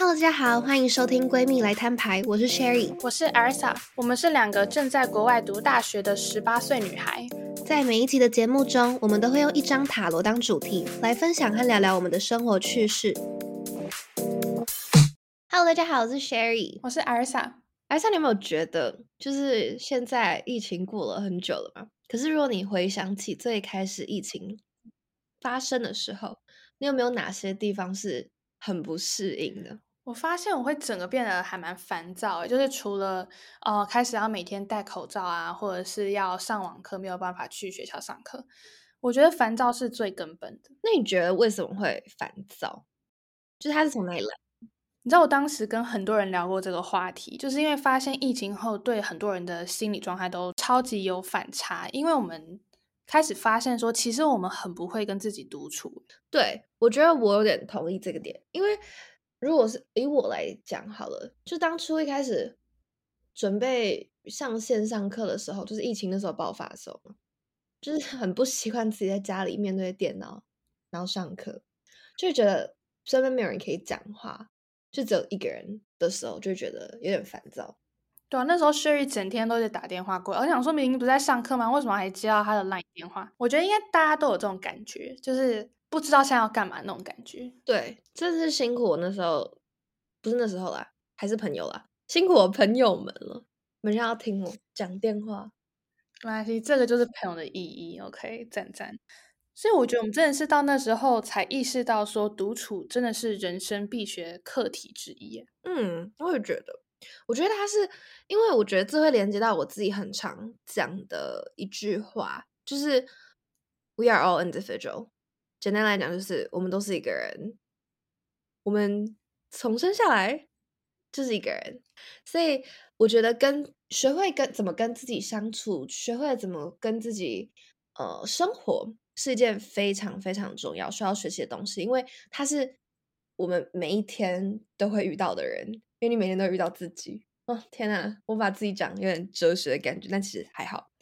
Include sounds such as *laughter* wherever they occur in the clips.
Hello，大家好，欢迎收听闺蜜来摊牌，我是 Sherry，我是 Elsa，我们是两个正在国外读大学的十八岁女孩。在每一集的节目中，我们都会用一张塔罗当主题来分享和聊聊我们的生活趣事。Hello，大家好，我是 Sherry，我是 Elsa。Elsa，你有没有觉得，就是现在疫情过了很久了嘛？可是如果你回想起最开始疫情发生的时候，你有没有哪些地方是很不适应的？我发现我会整个变得还蛮烦躁，就是除了呃开始要每天戴口罩啊，或者是要上网课没有办法去学校上课，我觉得烦躁是最根本的。那你觉得为什么会烦躁？就是它是从哪里来？你知道我当时跟很多人聊过这个话题，就是因为发现疫情后对很多人的心理状态都超级有反差，因为我们。开始发现说，其实我们很不会跟自己独处。对我觉得我有点同意这个点，因为如果是以我来讲好了，就当初一开始准备上线上课的时候，就是疫情那时候爆发的时候，就是 *laughs* 很不习惯自己在家里面对电脑，然后上课，就觉得身边没有人可以讲话，就只有一个人的时候，就觉得有点烦躁。对啊，那时候雪玉整天都在打电话过来，我想说明明不在上课吗？为什么还接到他的 LINE 电话？我觉得应该大家都有这种感觉，就是不知道现在要干嘛那种感觉。对，真是辛苦我那时候，不是那时候啦，还是朋友啦，辛苦我朋友们了，每天要听我讲电话。没关系，这个就是朋友的意义。OK，赞赞。所以我觉得我们真的是到那时候才意识到，说独处真的是人生必学课题之一。嗯，我也觉得。我觉得他是，因为我觉得这会连接到我自己很常讲的一句话，就是 “We are all individual”。简单来讲，就是我们都是一个人，我们从生下来就是一个人，所以我觉得跟学会跟怎么跟自己相处，学会怎么跟自己呃生活，是一件非常非常重要需要学习的东西，因为它是我们每一天都会遇到的人。因为你每天都遇到自己，哦天哪！我把自己讲有点哲学的感觉，但其实还好。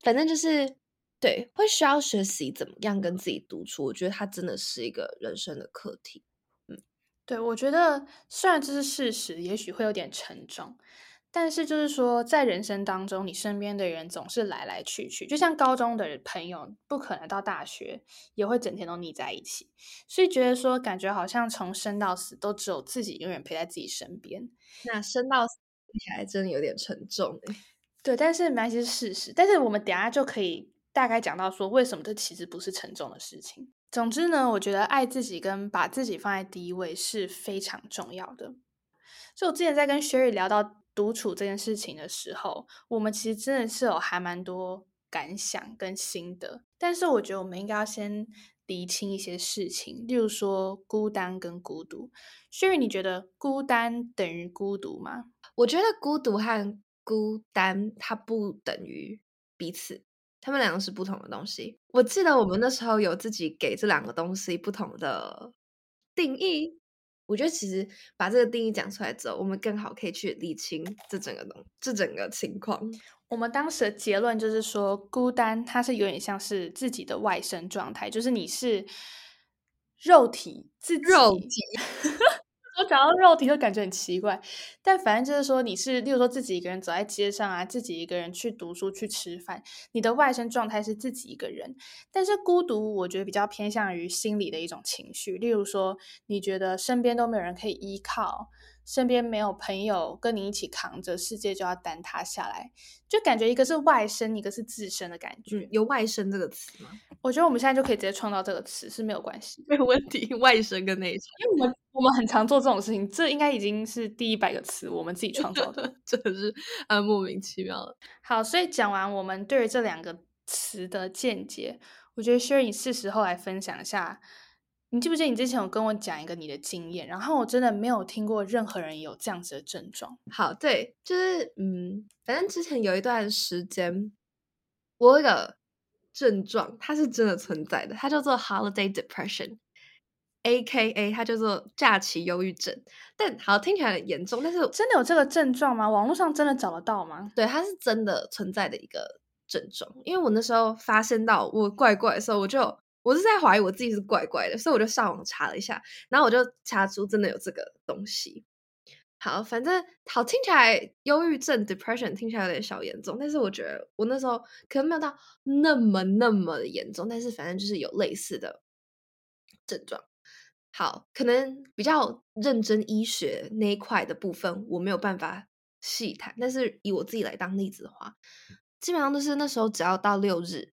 反正就是对，会需要学习怎么样跟自己独处。我觉得它真的是一个人生的课题。嗯，对，我觉得虽然这是事实，也许会有点沉重。但是就是说，在人生当中，你身边的人总是来来去去，就像高中的朋友，不可能到大学也会整天都腻在一起，所以觉得说，感觉好像从生到死都只有自己永远陪在自己身边。那生到死听起来真的有点沉重对，但是没关系是事实。但是我们等下就可以大概讲到说，为什么这其实不是沉重的事情。总之呢，我觉得爱自己跟把自己放在第一位是非常重要的。所以我之前在跟雪雨聊到。独处这件事情的时候，我们其实真的是有还蛮多感想跟心得，但是我觉得我们应该要先厘清一些事情，例如说孤单跟孤独。雪雨你觉得孤单等于孤独吗？我觉得孤独和孤单它不等于彼此，他们两个是不同的东西。我记得我们那时候有自己给这两个东西不同的定义。我觉得其实把这个定义讲出来之后，我们更好可以去理清这整个东这整个情况。我们当时的结论就是说，孤单它是有点像是自己的外生状态，就是你是肉体自己。肉体。*laughs* 我讲到肉体就感觉很奇怪，但反正就是说，你是，例如说自己一个人走在街上啊，自己一个人去读书去吃饭，你的外身状态是自己一个人。但是孤独，我觉得比较偏向于心理的一种情绪，例如说，你觉得身边都没有人可以依靠。身边没有朋友跟你一起扛着，世界就要坍塌下来，就感觉一个是外生，一个是自身的感觉。有外生这个词吗？我觉得我们现在就可以直接创造这个词是没有关系，没有问题。外生跟内生，因为我们我们很常做这种事情，这应该已经是第一百个词，我们自己创造的，*laughs* 真的是啊莫名其妙了。*laughs* 好，所以讲完我们对于这两个词的见解，我觉得 Sherry 是时候来分享一下。你记不记得你之前有跟我讲一个你的经验？然后我真的没有听过任何人有这样子的症状。好，对，就是嗯，反正之前有一段时间，我有一个症状，它是真的存在的，它叫做 holiday depression，A K A 它叫做假期忧郁症。但好听起来很严重，但是真的有这个症状吗？网络上真的找得到吗？对，它是真的存在的一个症状。因为我那时候发现到我怪怪的时候，我就。我是在怀疑我自己是怪怪的，所以我就上网查了一下，然后我就查出真的有这个东西。好，反正好听起来，忧郁症 （depression） 听起来有点小严重，但是我觉得我那时候可能没有到那么那么的严重，但是反正就是有类似的症状。好，可能比较认真医学那一块的部分，我没有办法细谈。但是以我自己来当例子的话，基本上都是那时候只要到六日，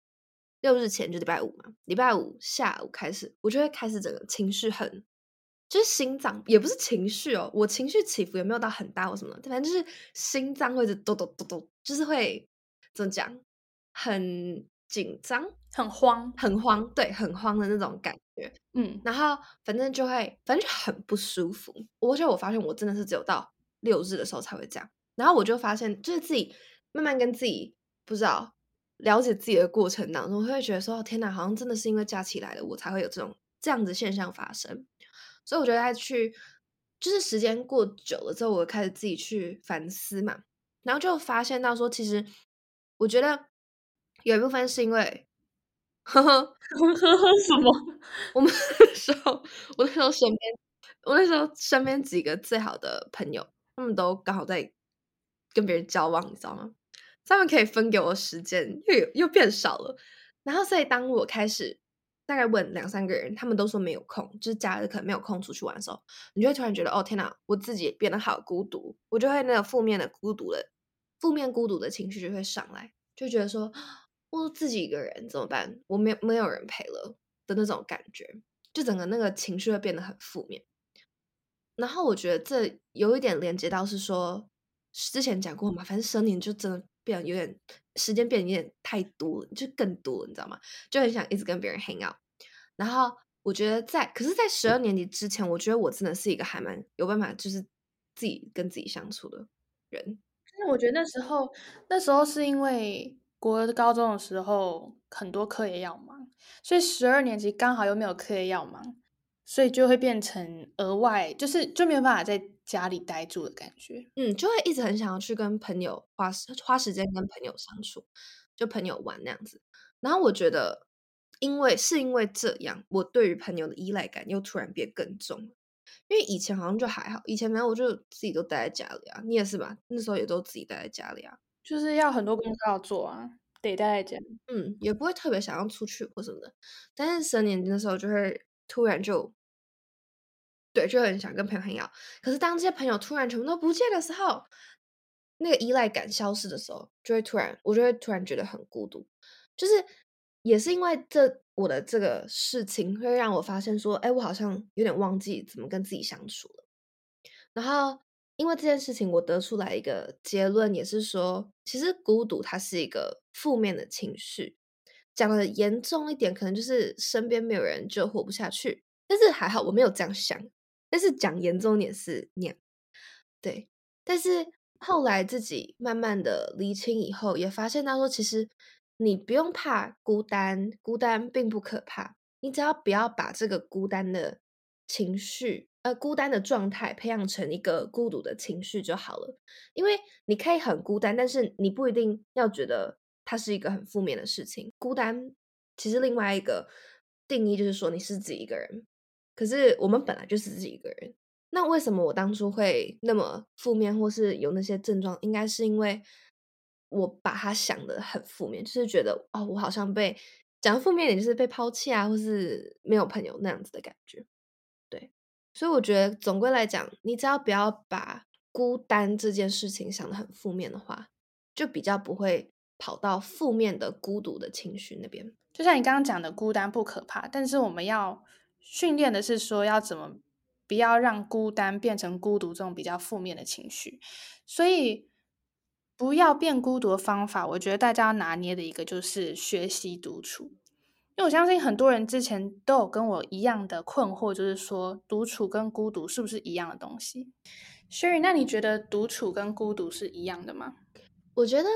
六日前就礼拜五嘛，礼拜五下午开始，我就会开始整个情绪很，就是心脏也不是情绪哦，我情绪起伏也没有到很大或什么，反正就是心脏会是咚咚咚咚，就是会怎么讲，很紧张，很慌，很慌，对，很慌的那种感觉。嗯，然后反正就会，反正就很不舒服。而且我发现我真的是只有到六日的时候才会这样。然后我就发现，就是自己慢慢跟自己不知道了解自己的过程当中，会觉得说：天哪，好像真的是因为假期来了，我才会有这种这样子现象发生。所以我觉得，去就是时间过久了之后，我开始自己去反思嘛，然后就发现到说，其实我觉得有一部分是因为。呵呵呵呵 *laughs* 什么？*laughs* 我们那时候，我那时候身边，我那时候身边几个最好的朋友，他们都刚好在跟别人交往，你知道吗？他们可以分给我时间又又变少了。然后，所以当我开始大概问两三个人，他们都说没有空，就是假日可能没有空出去玩的时候，你就会突然觉得，哦天哪，我自己变得好孤独，我就会那个负面的孤独的负面孤独的情绪就会上来，就觉得说。我自己一个人怎么办？我没没有人陪了的那种感觉，就整个那个情绪会变得很负面。然后我觉得这有一点连接到是说，之前讲过嘛，反正生年就真的变有点时间变得有点太多，就更多，你知道吗？就很想一直跟别人 hang out。然后我觉得在，可是，在十二年级之前，我觉得我真的是一个还蛮有办法，就是自己跟自己相处的人。那我觉得那时候，那时候是因为。国高中的时候很多课业要忙，所以十二年级刚好又没有课业要忙，所以就会变成额外，就是就没有办法在家里待住的感觉。嗯，就会一直很想要去跟朋友花花时间跟朋友相处，就朋友玩那样子。然后我觉得，因为是因为这样，我对于朋友的依赖感又突然变更重了。因为以前好像就还好，以前没有我就自己都待在家里啊，你也是吧？那时候也都自己待在家里啊。就是要很多工作要做啊，得待在家。嗯，也不会特别想要出去或什么的。但是十年级的时候，就会突然就，对，就很想跟朋友很要。可是当这些朋友突然全部都不见的时候，那个依赖感消失的时候，就会突然，我就会突然觉得很孤独。就是也是因为这我的这个事情，会让我发现说，哎，我好像有点忘记怎么跟自己相处了。然后。因为这件事情，我得出来一个结论，也是说，其实孤独它是一个负面的情绪。讲的严重一点，可能就是身边没有人就活不下去。但是还好，我没有这样想。但是讲严重点是那样，对。但是后来自己慢慢的厘清以后，也发现他说，其实你不用怕孤单，孤单并不可怕。你只要不要把这个孤单的情绪。呃，孤单的状态培养成一个孤独的情绪就好了，因为你可以很孤单，但是你不一定要觉得它是一个很负面的事情。孤单其实另外一个定义就是说你是自己一个人，可是我们本来就是自己一个人。那为什么我当初会那么负面，或是有那些症状？应该是因为我把它想的很负面，就是觉得哦，我好像被讲负面点，就是被抛弃啊，或是没有朋友那样子的感觉。对所以我觉得，总归来讲，你只要不要把孤单这件事情想的很负面的话，就比较不会跑到负面的孤独的情绪那边。就像你刚刚讲的，孤单不可怕，但是我们要训练的是说，要怎么不要让孤单变成孤独这种比较负面的情绪。所以，不要变孤独的方法，我觉得大家要拿捏的一个就是学习独处。因为我相信很多人之前都有跟我一样的困惑，就是说独处跟孤独是不是一样的东西？Sherry，那你觉得独处跟孤独是一样的吗？我觉得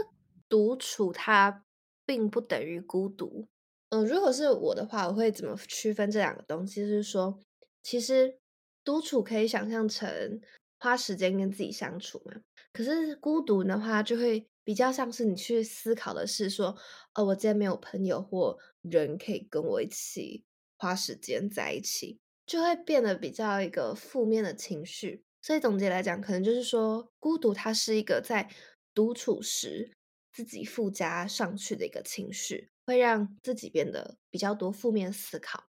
独处它并不等于孤独。嗯，如果是我的话，我会怎么区分这两个东西？就是说，其实独处可以想象成花时间跟自己相处嘛，可是孤独的话就会比较像是你去思考的是说，哦，我今天没有朋友或人可以跟我一起花时间在一起，就会变得比较一个负面的情绪。所以总结来讲，可能就是说，孤独它是一个在独处时自己附加上去的一个情绪，会让自己变得比较多负面思考。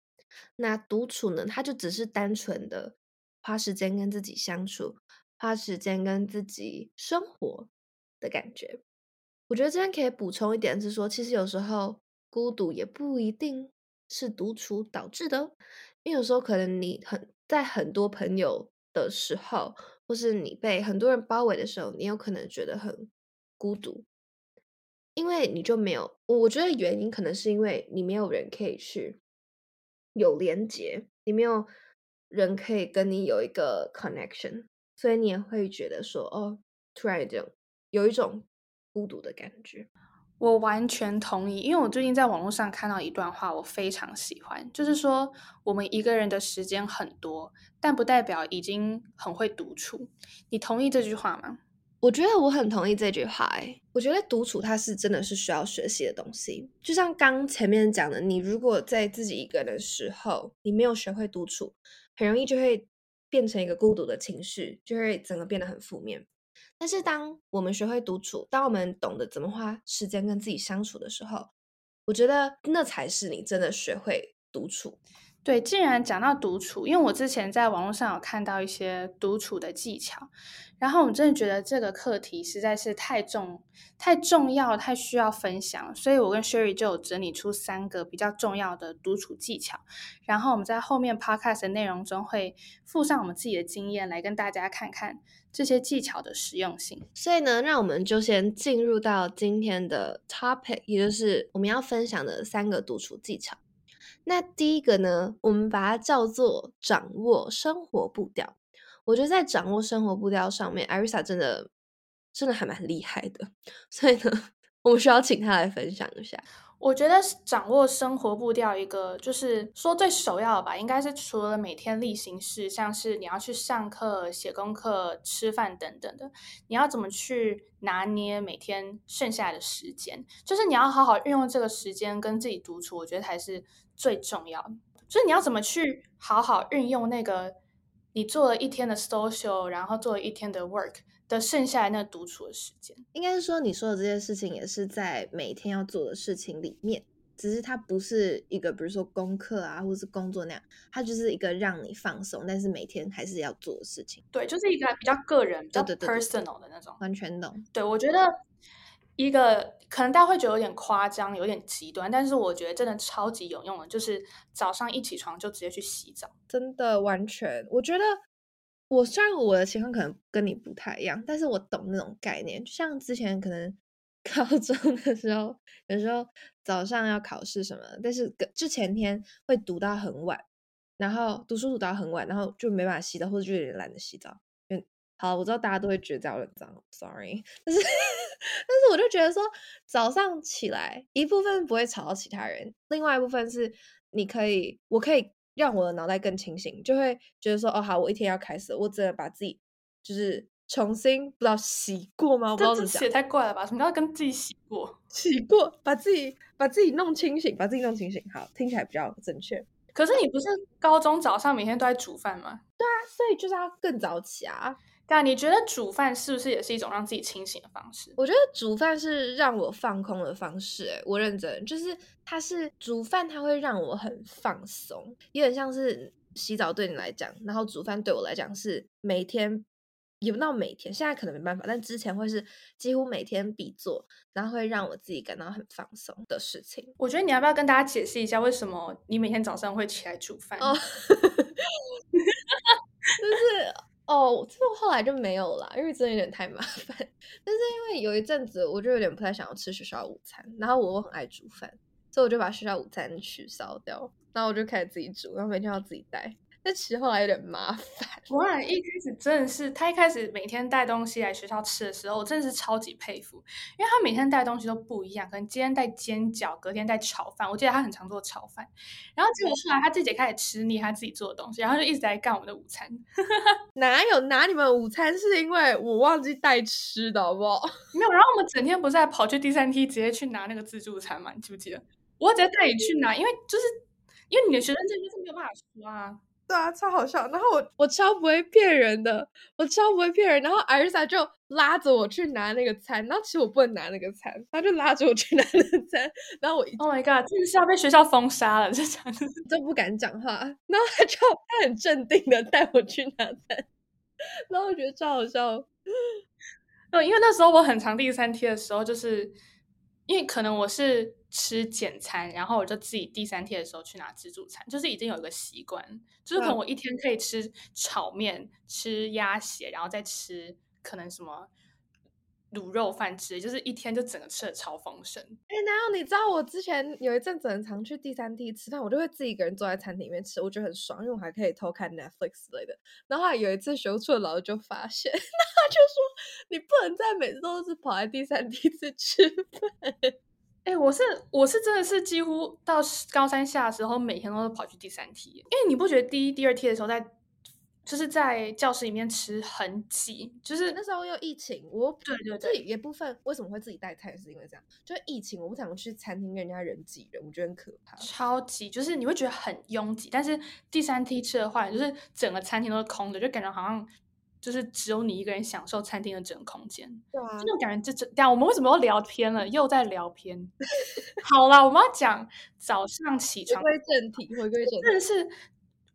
那独处呢，它就只是单纯的花时间跟自己相处。花时间跟自己生活的感觉，我觉得这边可以补充一点是说，其实有时候孤独也不一定是独处导致的，因为有时候可能你很在很多朋友的时候，或是你被很多人包围的时候，你有可能觉得很孤独，因为你就没有，我觉得原因可能是因为你没有人可以去有连接，你没有人可以跟你有一个 connection。所以你也会觉得说，哦，突然有这种有一种孤独的感觉。我完全同意，因为我最近在网络上看到一段话，我非常喜欢，就是说我们一个人的时间很多，但不代表已经很会独处。你同意这句话吗？我觉得我很同意这句话。哎，我觉得独处它是真的是需要学习的东西。就像刚前面讲的，你如果在自己一个人的时候，你没有学会独处，很容易就会。变成一个孤独的情绪，就会整个变得很负面。但是，当我们学会独处，当我们懂得怎么花时间跟自己相处的时候，我觉得那才是你真的学会独处。对，既然讲到独处，因为我之前在网络上有看到一些独处的技巧，然后我真的觉得这个课题实在是太重、太重要、太需要分享，所以我跟 Sherry 就有整理出三个比较重要的独处技巧，然后我们在后面 Podcast 的内容中会附上我们自己的经验来跟大家看看这些技巧的实用性。所以呢，让我们就先进入到今天的 topic，也就是我们要分享的三个独处技巧。那第一个呢，我们把它叫做掌握生活步调。我觉得在掌握生活步调上面，艾瑞莎真的真的还蛮厉害的。所以呢，我们需要请她来分享一下。我觉得掌握生活步调，一个就是说最首要的吧，应该是除了每天例行事，像是你要去上课、写功课、吃饭等等的，你要怎么去拿捏每天剩下的时间？就是你要好好运用这个时间跟自己独处，我觉得才是最重要的。就是你要怎么去好好运用那个你做了一天的 social，然后做了一天的 work。的剩下来那独处的时间，应该是说你说的这些事情也是在每天要做的事情里面，只是它不是一个，比如说功课啊，或者是工作那样，它就是一个让你放松，但是每天还是要做的事情。对，就是一个比较个人、比较 personal 的那种。完全懂。对，我觉得一个可能大家会觉得有点夸张、有点极端，但是我觉得真的超级有用的，就是早上一起床就直接去洗澡。真的，完全，我觉得。我虽然我的情况可能跟你不太一样，但是我懂那种概念。就像之前可能 *laughs* 高中的时候，有时候早上要考试什么，但是之前天会读到很晚，然后读书读到很晚，然后就没办法洗澡，或者就有点懒得洗澡。好，我知道大家都会觉得这样很脏，sorry。*laughs* 但是，但是我就觉得说，早上起来一部分不会吵到其他人，另外一部分是你可以，我可以。让我的脑袋更清醒，就会觉得说，哦，好，我一天要开始，我只能把自己就是重新不知道洗过吗？我不知道怎么写太怪了吧？什么叫跟自己洗过？*laughs* 洗过，把自己把自己弄清醒，把自己弄清醒，好，听起来比较正确。可是你不是高中早上每天都在煮饭吗？对啊，所以就是要更早起啊。对你觉得煮饭是不是也是一种让自己清醒的方式？我觉得煮饭是让我放空的方式。哎，我认真，就是它是煮饭，它会让我很放松，有点像是洗澡对你来讲，然后煮饭对我来讲是每天，也不到每天，现在可能没办法，但之前会是几乎每天必做，然后会让我自己感到很放松的事情。我觉得你要不要跟大家解释一下，为什么你每天早上会起来煮饭？哦，*laughs* 就是。哦，这个后来就没有了，因为真的有点太麻烦。但是因为有一阵子，我就有点不太想要吃学校午餐，然后我很爱煮饭，所以我就把学校午餐取消掉，然后我就开始自己煮，然后每天要自己带。其实后来有点麻烦。我一开始真的是，他一开始每天带东西来学校吃的时候，我真的是超级佩服，因为他每天带东西都不一样，可能今天带煎饺，隔天带炒饭。我记得他很常做炒饭，然后结果后来他自己开始吃腻他自己做的东西，然后就一直在干我们的午餐。*laughs* 哪有拿你们午餐？是因为我忘记带吃的，好不好？*laughs* 没有，然后我们整天不是在跑去第三梯直接去拿那个自助餐嘛？你记不记得？我直接带你去拿，因为就是因为你的学生证就是没有办法刷。对啊，超好笑。然后我我超不会骗人的，我超不会骗人。然后艾瑞莎就拉着我去拿那个餐，然后其实我不能拿那个餐，他就拉着我去拿那个餐。然后我，Oh my god，真的是要被学校封杀了，这样都不敢讲话。然后他就他很镇定的带我去拿餐，然后我觉得超好笑。*laughs* 哦，因为那时候我很长第三天的时候，就是因为可能我是。吃简餐，然后我就自己第三天的时候去拿自助餐，就是已经有一个习惯，就是可能我一天可以吃炒面、吃鸭血，然后再吃可能什么卤肉饭吃就是一天就整个吃的超丰盛。哎，哪有？你知道我之前有一阵子很常去第三梯吃饭，我就会自己一个人坐在餐厅里面吃，我觉得很爽，因为我还可以偷看 Netflix 之类的。然后有一次学处的老师就发现，*laughs* 他就说你不能再每次都是跑在第三梯次吃饭。哎，我是我是真的是几乎到高三下的时候，每天都是跑去第三梯，因为你不觉得第一、第二梯的时候在就是在教室里面吃很挤，就是那时候又疫情，我对对对，这一部分为什么会自己带菜，是因为这样，就疫情，我不想去餐厅跟人家人挤人，我觉得很可怕，超级就是你会觉得很拥挤，但是第三梯吃的话，就是整个餐厅都是空的，就感觉好像。就是只有你一个人享受餐厅的整个空间，对啊，这种感觉。这这，样我们为什么又聊偏了？又在聊偏。*laughs* 好了，我们要讲早上起床。回归正题，回归正题。真的是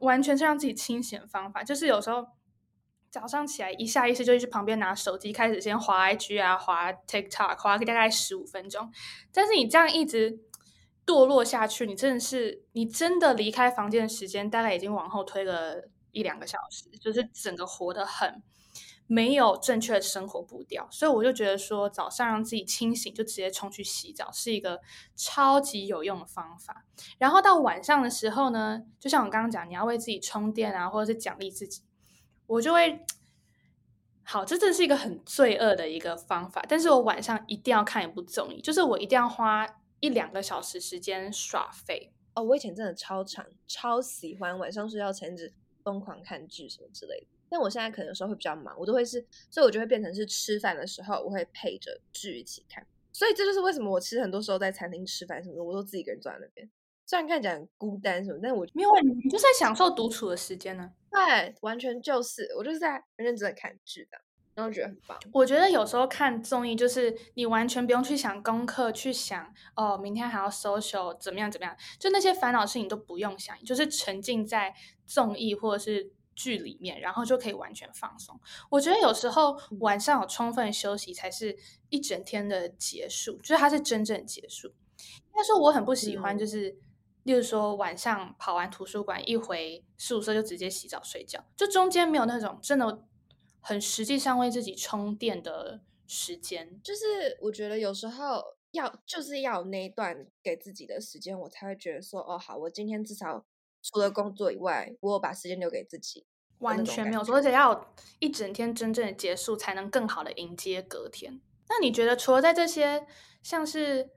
完全是让自己清醒的方法。就是有时候早上起来一下意识就去旁边拿手机，开始先滑 IG 啊，滑 TikTok，滑个大概十五分钟。但是你这样一直堕落下去，你真的是，你真的离开房间的时间大概已经往后推了。一两个小时，就是整个活得很没有正确的生活步调，所以我就觉得说，早上让自己清醒，就直接冲去洗澡，是一个超级有用的方法。然后到晚上的时候呢，就像我刚刚讲，你要为自己充电啊，或者是奖励自己，我就会好，这真是一个很罪恶的一个方法。但是我晚上一定要看一部综艺，就是我一定要花一两个小时时间耍废。哦，我以前真的超长，超喜欢晚上睡觉前只。疯狂看剧什么之类的，但我现在可能有时候会比较忙，我都会是，所以我就会变成是吃饭的时候我会配着剧一起看，所以这就是为什么我其实很多时候在餐厅吃饭什么的，我都自己一个人坐在那边，虽然看起来很孤单什么，但我没有，你就是在享受独处的时间呢。对，完全就是我就是在认真的看剧的，然后觉得很棒。我觉得有时候看综艺就是你完全不用去想功课，去想哦明天还要 social 怎么样怎么样，就那些烦恼事情都不用想，就是沉浸在。综艺或者是剧里面，然后就可以完全放松。我觉得有时候晚上有充分休息，才是一整天的结束，就是它是真正结束。应该说我很不喜欢，就是例如说晚上跑完图书馆一回宿舍就直接洗澡睡觉，就中间没有那种真的很实际上为自己充电的时间。就是我觉得有时候要就是要那一段给自己的时间，我才会觉得说哦好，我今天至少。除了工作以外，我有把时间留给自己，完全没有说，而且要一整天真正的结束，才能更好的迎接隔天。那你觉得，除了在这些像是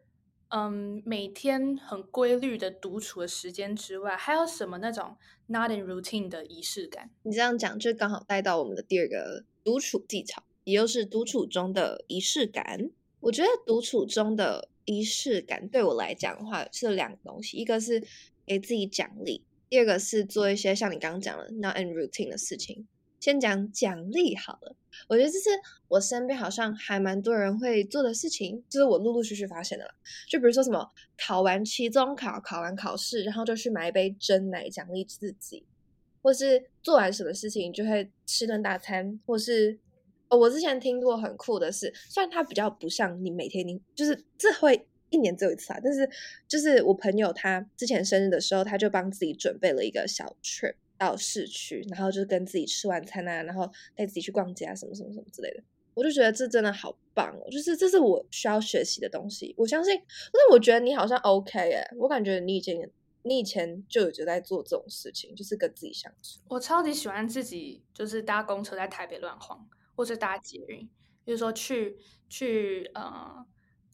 嗯每天很规律的独处的时间之外，还有什么那种 not in routine 的仪式感？你这样讲，就刚好带到我们的第二个独处技巧，也就是独处中的仪式感。我觉得独处中的仪式感对我来讲的话，是两个东西，一个是给自己奖励。第二个是做一些像你刚刚讲的 not in routine 的事情。先讲奖励好了，我觉得这是我身边好像还蛮多人会做的事情，就是我陆陆续续发现的啦。就比如说什么考完期中考、考完考试，然后就去买一杯真奶奖励自己，或是做完什么事情就会吃顿大餐，或是哦，我之前听过很酷的事，虽然它比较不像你每天你就是这会。一年只有一次啊，但是就是我朋友他之前生日的时候，他就帮自己准备了一个小 trip 到市区，然后就跟自己吃晚餐啊，然后带自己去逛街啊，什么什么什么之类的。我就觉得这真的好棒哦，就是这是我需要学习的东西。我相信，但是我觉得你好像 OK 哎，我感觉你已经你以前就有就在做这种事情，就是跟自己相处。我超级喜欢自己，就是搭公车在台北乱晃，或者搭捷运，比如说去去呃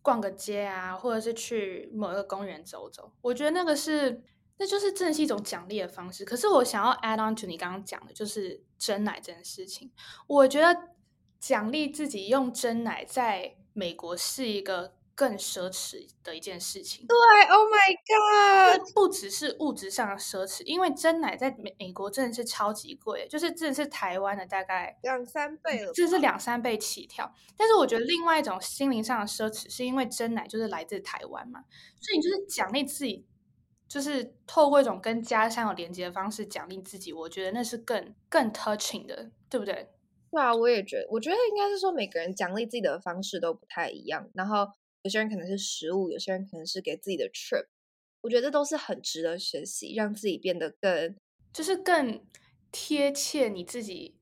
逛个街啊，或者是去某一个公园走走。我觉得那个是，那就是真的是一种奖励的方式。可是我想要 add on to 你刚刚讲的，就是真奶这件事情。我觉得奖励自己用真奶在美国是一个。更奢侈的一件事情。对，Oh my God！不只是物质上的奢侈，因为真奶在美美国真的是超级贵，就是真的是台湾的大概两三倍了，这是两三倍起跳。但是我觉得另外一种心灵上的奢侈，是因为真奶就是来自台湾嘛，所以你就是奖励自己，就是透过一种跟家乡有连接的方式奖励自己。我觉得那是更更 touching 的，对不对？对啊，我也觉得，我觉得应该是说每个人奖励自己的方式都不太一样，然后。有些人可能是食物，有些人可能是给自己的 trip，我觉得这都是很值得学习，让自己变得更就是更贴切你自己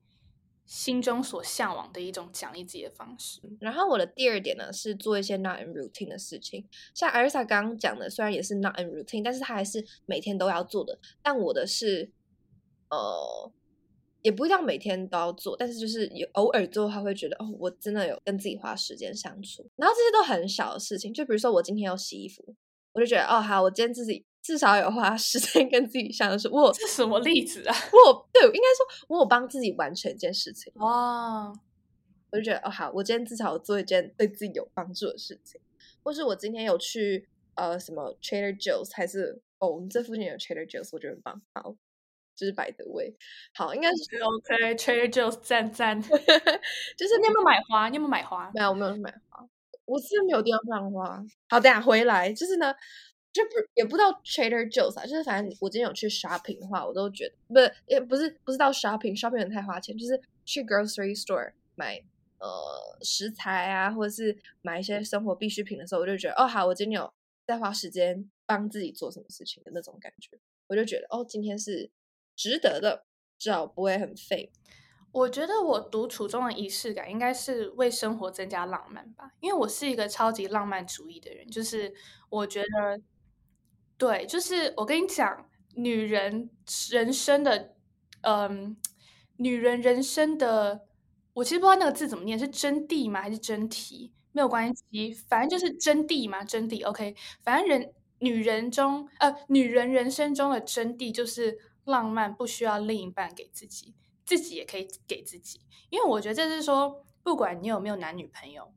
心中所向往的一种奖励自己的方式。然后我的第二点呢是做一些 not in routine 的事情，像艾瑞莎刚刚讲的，虽然也是 not in routine，但是他还是每天都要做的。但我的是呃。也不一定每天都要做，但是就是有偶尔做，他会觉得哦，我真的有跟自己花时间相处。然后这些都很小的事情，就比如说我今天要洗衣服，我就觉得哦，好，我今天自己至少有花时间跟自己相处。我这什么例子啊？我对，应该说我有帮自己完成一件事情。哇，我就觉得哦，好，我今天至少做一件对自己有帮助的事情，或是我今天有去呃什么 Trader Joe's，还是哦，我们这附近有 Trader Joe's，我觉得很棒。好。就是百德味，好，应该是 OK，Trader Joe's 赞赞，*laughs* 就是你有没有买花？你有没有买花？没有，我没有买花，我是没有地方放花。好，等下回来，就是呢，就不也不到 Trader Joe's 啊，就是反正我今天有去 shopping 的话，我都觉得不，也不是不是到 shopping，shopping 太花钱，就是去 grocery store 买呃食材啊，或者是买一些生活必需品的时候，我就觉得哦，好，我今天有在花时间帮自己做什么事情的那种感觉，我就觉得哦，今天是。值得的，至少不会很废。我觉得我独处中的仪式感应该是为生活增加浪漫吧，因为我是一个超级浪漫主义的人。就是我觉得，对，就是我跟你讲，女人人生的，嗯，女人人生的，我其实不知道那个字怎么念，是真谛吗？还是真题？没有关系，反正就是真谛嘛，真谛。OK，反正人女人中，呃，女人人生中的真谛就是。浪漫不需要另一半给自己，自己也可以给自己。因为我觉得这是说，不管你有没有男女朋友，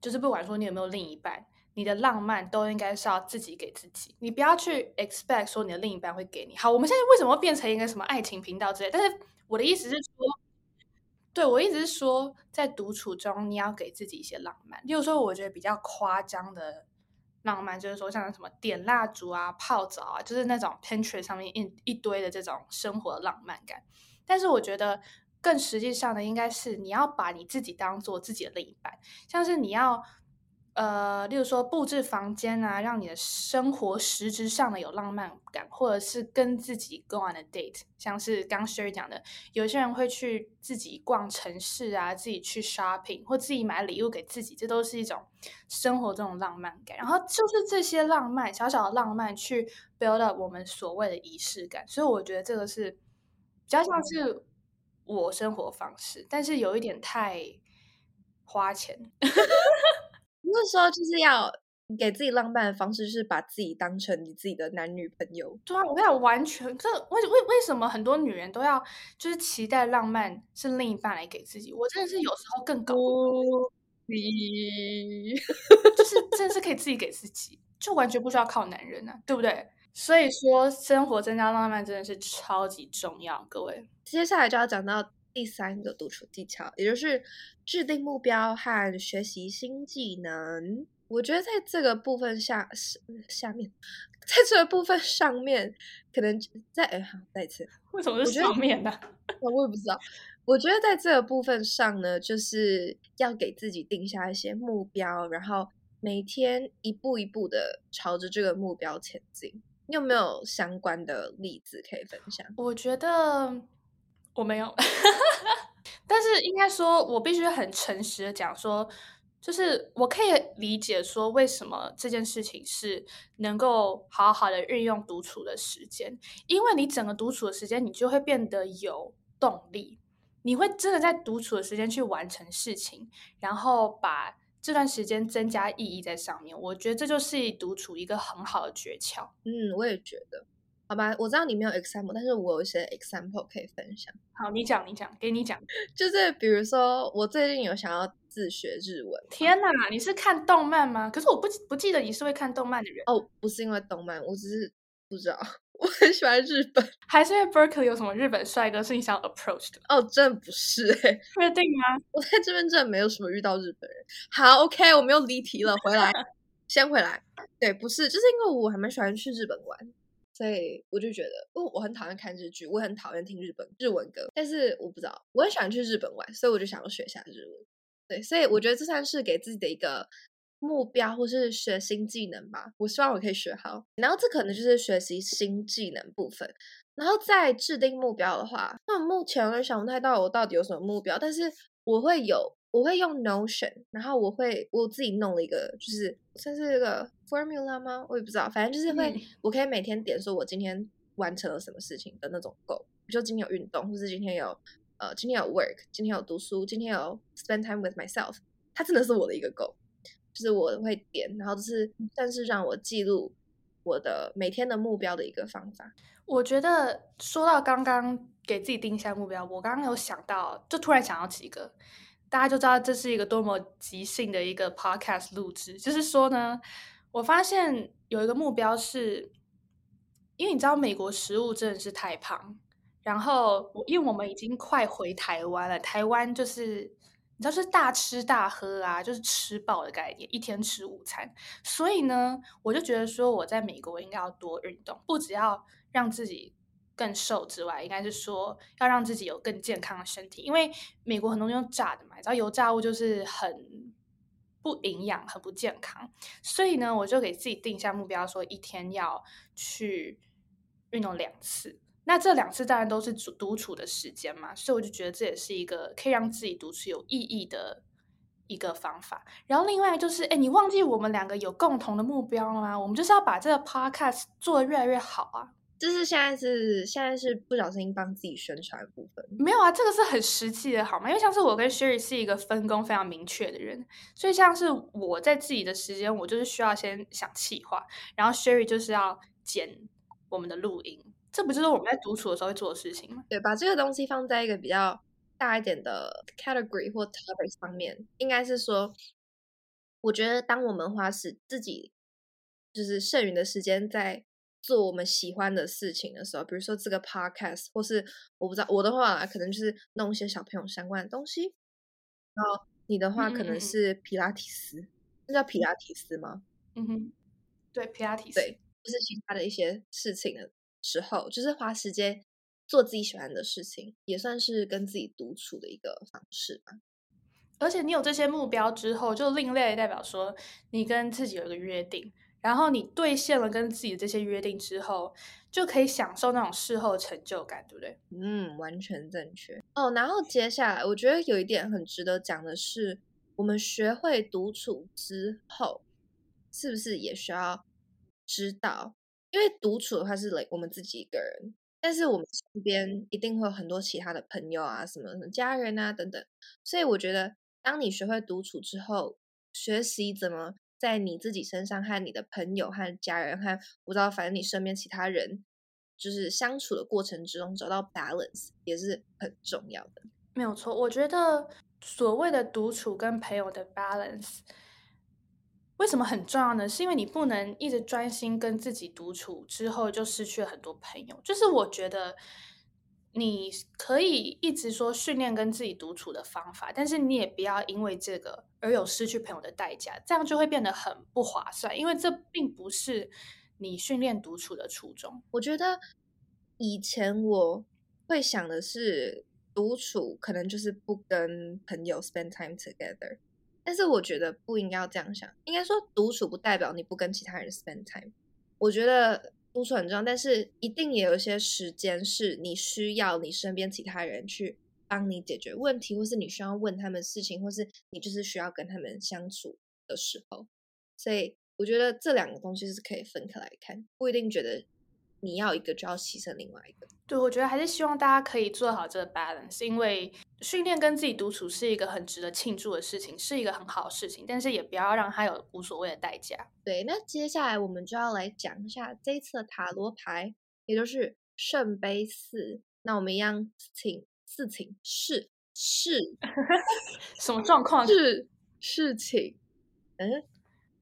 就是不管说你有没有另一半，你的浪漫都应该是要自己给自己。你不要去 expect 说你的另一半会给你。好，我们现在为什么会变成一个什么爱情频道之类？但是我的意思是说，对我意思是说，在独处中你要给自己一些浪漫。例如说，我觉得比较夸张的。浪漫就是说，像什么点蜡烛啊、泡澡啊，就是那种 Pinterest 上面一一堆的这种生活的浪漫感。但是我觉得更实际上的，应该是你要把你自己当做自己的另一半，像是你要。呃，例如说布置房间啊，让你的生活实质上的有浪漫感，或者是跟自己 go on a date，像是刚 Sherry 讲的，有些人会去自己逛城市啊，自己去 shopping，或自己买礼物给自己，这都是一种生活这种浪漫感。然后就是这些浪漫，小小的浪漫去 build up 我们所谓的仪式感。所以我觉得这个是比较像是我生活方式，但是有一点太花钱。*laughs* 那时候就是要给自己浪漫的方式，就是把自己当成你自己的男女朋友。对啊，我跟你完全这为为为什么很多女人都要就是期待浪漫是另一半来给自己？我真的是有时候更搞不你就是 *laughs* 真的是可以自己给自己，就完全不需要靠男人啊，对不对？所以说，生活增加浪漫真的是超级重要，各位。接下来就要讲到。第三个独处技巧，也就是制定目标和学习新技能。我觉得在这个部分下下面，在这个部分上面，可能在哎好再一次，为什么是上面呢？*laughs* 我也不知道。我觉得在这个部分上呢，就是要给自己定下一些目标，然后每天一步一步的朝着这个目标前进。你有没有相关的例子可以分享？我觉得。我没有，*laughs* 但是应该说，我必须很诚实的讲说，就是我可以理解说，为什么这件事情是能够好好的运用独处的时间，因为你整个独处的时间，你就会变得有动力，你会真的在独处的时间去完成事情，然后把这段时间增加意义在上面。我觉得这就是独处一个很好的诀窍。嗯，我也觉得。好吧，我知道你没有 example，但是我有一些 example 可以分享。好，你讲，你讲，给你讲。*laughs* 就是比如说，我最近有想要自学日文。天哪，你是看动漫吗？可是我不不记得你是会看动漫的人。哦，不是因为动漫，我只是不知道。*laughs* 我很喜欢日本，还是因为 Berkeley 有什么日本帅哥是你想 approach 的？哦，真的不是哎，确定吗？我在这边真的没有什么遇到日本人。好，OK，我们又离题了，回来，*laughs* 先回来。对，不是，就是因为我还蛮喜欢去日本玩。所以我就觉得，因为我很讨厌看日剧，我很讨厌听日本日文歌，但是我不知道，我很喜欢去日本玩，所以我就想要学一下日文。对，所以我觉得这算是给自己的一个目标，或是学新技能吧。我希望我可以学好，然后这可能就是学习新技能部分。然后再制定目标的话，那目前我想不太到我到底有什么目标，但是我会有。我会用 Notion，然后我会我自己弄了一个，就是算是一个 formula 吗？我也不知道，反正就是会，我可以每天点说我今天完成了什么事情的那种 goal。比如说今天有运动，或是今天有呃今天有 work，今天有读书，今天有 spend time with myself。它真的是我的一个 goal，就是我会点，然后就是算是让我记录我的每天的目标的一个方法。我觉得说到刚刚给自己定下目标，我刚刚有想到，就突然想到几个。大家就知道这是一个多么即兴的一个 podcast 录制。就是说呢，我发现有一个目标是，因为你知道美国食物真的是太胖，然后我因为我们已经快回台湾了，台湾就是你知道是大吃大喝啊，就是吃饱的概念，一天吃午餐。所以呢，我就觉得说我在美国应该要多运动，不只要让自己。更瘦之外，应该是说要让自己有更健康的身体，因为美国很多用炸的嘛，你知道油炸物就是很不营养、很不健康。所以呢，我就给自己定下目标，说一天要去运动两次。那这两次当然都是独独处的时间嘛，所以我就觉得这也是一个可以让自己独处有意义的一个方法。然后另外就是，哎，你忘记我们两个有共同的目标了吗？我们就是要把这个 podcast 做的越来越好啊。就是现在是现在是不小心帮自己宣传的部分，没有啊，这个是很实际的，好吗？因为像是我跟 Sherry 是一个分工非常明确的人，所以像是我在自己的时间，我就是需要先想气话，然后 Sherry 就是要剪我们的录音，这不就是我们在独处的时候会做的事情吗？对，把这个东西放在一个比较大一点的 category 或 topic 上面，应该是说，我觉得当我们花时自己就是剩余的时间在。做我们喜欢的事情的时候，比如说这个 podcast，或是我不知道我的话，可能就是弄一些小朋友相关的东西。然后你的话，可能是皮拉提斯，那叫皮拉提斯吗？嗯哼，对，皮拉提斯，对，就是其他的一些事情的时候，就是花时间做自己喜欢的事情，也算是跟自己独处的一个方式吧。而且你有这些目标之后，就另类代表说，你跟自己有一个约定。然后你兑现了跟自己的这些约定之后，就可以享受那种事后的成就感，对不对？嗯，完全正确哦。然后接下来，我觉得有一点很值得讲的是，我们学会独处之后，是不是也需要知道？因为独处的话是我们自己一个人，但是我们身边一定会有很多其他的朋友啊，什么什么家人啊等等。所以我觉得，当你学会独处之后，学习怎么。在你自己身上和你的朋友和家人和不知道反正你身边其他人，就是相处的过程之中找到 balance 也是很重要的。没有错，我觉得所谓的独处跟朋友的 balance 为什么很重要呢？是因为你不能一直专心跟自己独处之后就失去了很多朋友。就是我觉得。你可以一直说训练跟自己独处的方法，但是你也不要因为这个而有失去朋友的代价，这样就会变得很不划算。因为这并不是你训练独处的初衷。我觉得以前我会想的是，独处可能就是不跟朋友 spend time together，但是我觉得不应该要这样想。应该说，独处不代表你不跟其他人 spend time。我觉得。独处很重要，但是一定也有一些时间是你需要你身边其他人去帮你解决问题，或是你需要问他们事情，或是你就是需要跟他们相处的时候。所以我觉得这两个东西是可以分开来看，不一定觉得你要一个就要牺牲另外一个。对，我觉得还是希望大家可以做好这个 balance，因为训练跟自己独处是一个很值得庆祝的事情，是一个很好的事情，但是也不要让它有无所谓的代价。对，那接下来我们就要来讲一下这一次的塔罗牌，也就是圣杯四。那我们一样请四请是是 *laughs* 什么状况？是事情，嗯。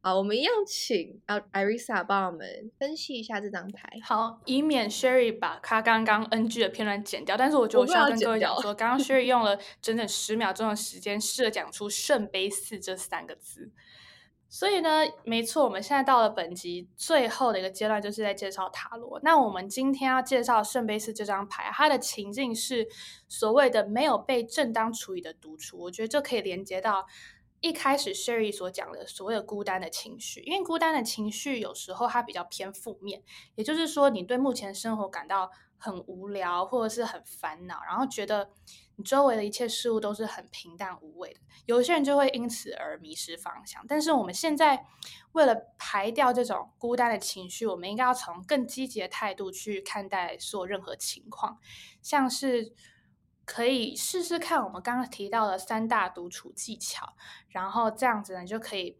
好，我们一样请啊，Irisa 帮我们分析一下这张牌。好，以免 Sherry 把他刚刚 NG 的片段剪掉，但是我觉得我需要跟各位讲说，刚刚 Sherry 用了整整十秒钟的时间，试着讲出“圣杯四”这三个字。所以呢，没错，我们现在到了本集最后的一个阶段，就是在介绍塔罗。那我们今天要介绍圣杯四这张牌，它的情境是所谓的没有被正当处理的独处。我觉得这可以连接到。一开始 Sherry 所讲的所谓的孤单的情绪，因为孤单的情绪有时候它比较偏负面，也就是说，你对目前生活感到很无聊或者是很烦恼，然后觉得你周围的一切事物都是很平淡无味的。有些人就会因此而迷失方向。但是我们现在为了排掉这种孤单的情绪，我们应该要从更积极的态度去看待所有任何情况，像是。可以试试看我们刚刚提到的三大独处技巧，然后这样子呢，就可以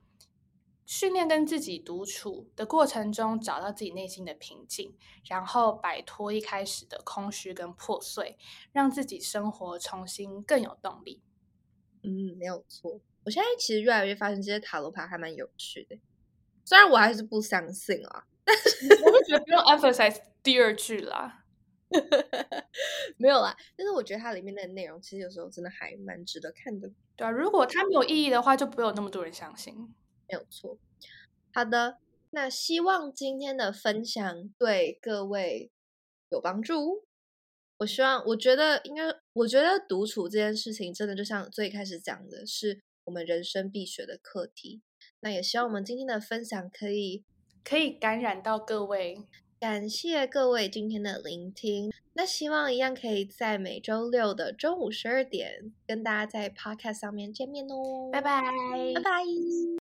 训练跟自己独处的过程中找到自己内心的平静，然后摆脱一开始的空虚跟破碎，让自己生活重新更有动力。嗯，没有错。我现在其实越来越发现这些塔罗牌还蛮有趣的，虽然我还是不相信啊，但是我就觉得不用 emphasize 第二句啦。*laughs* 没有啦，但是我觉得它里面的内容其实有时候真的还蛮值得看的。对啊，如果它没有意义的话，就不会有那么多人相信。没有错。好的，那希望今天的分享对各位有帮助。我希望，我觉得应该，我觉得独处这件事情真的就像最开始讲的，是我们人生必学的课题。那也希望我们今天的分享可以可以感染到各位。感谢各位今天的聆听，那希望一样可以在每周六的中午十二点跟大家在 Podcast 上面见面哦，拜拜，拜拜。